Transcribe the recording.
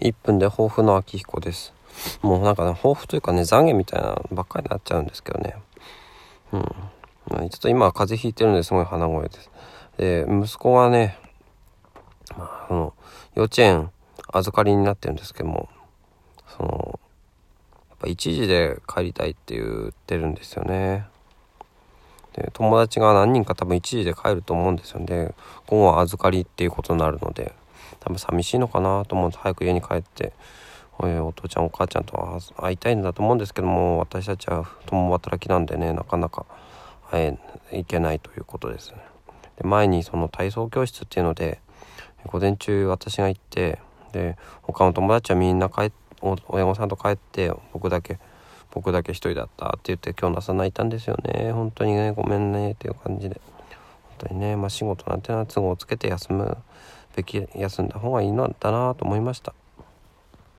1分で抱負の秋彦です。もうなんかね抱負というかね懺悔みたいなばっかりになっちゃうんですけどね。うん。ちょっと今は風邪ひいてるんですごい鼻声です。で息子がね、まあ、その幼稚園預かりになってるんですけどもそのやっぱ1時で帰りたいって言ってるんですよね。で友達が何人か多分1時で帰ると思うんですよね。午後は預かりっていうことになるので。多分寂しいのかなと思って早く家に帰ってお父ちゃんお母ちゃんと会いたいんだと思うんですけども私たちは共働きなんでねなかなか会えいけないということです。で前にその体操教室っていうので午前中私が行ってで他の友達はみんな帰親御さんと帰って僕だけ僕だけ一人だったって言って今日の朝泣いたんですよね。本当にねごめんねっていう感じで。本当にねまあ仕事なんてのは都合をつけて休む。休んだ方がいいのだなと思いました。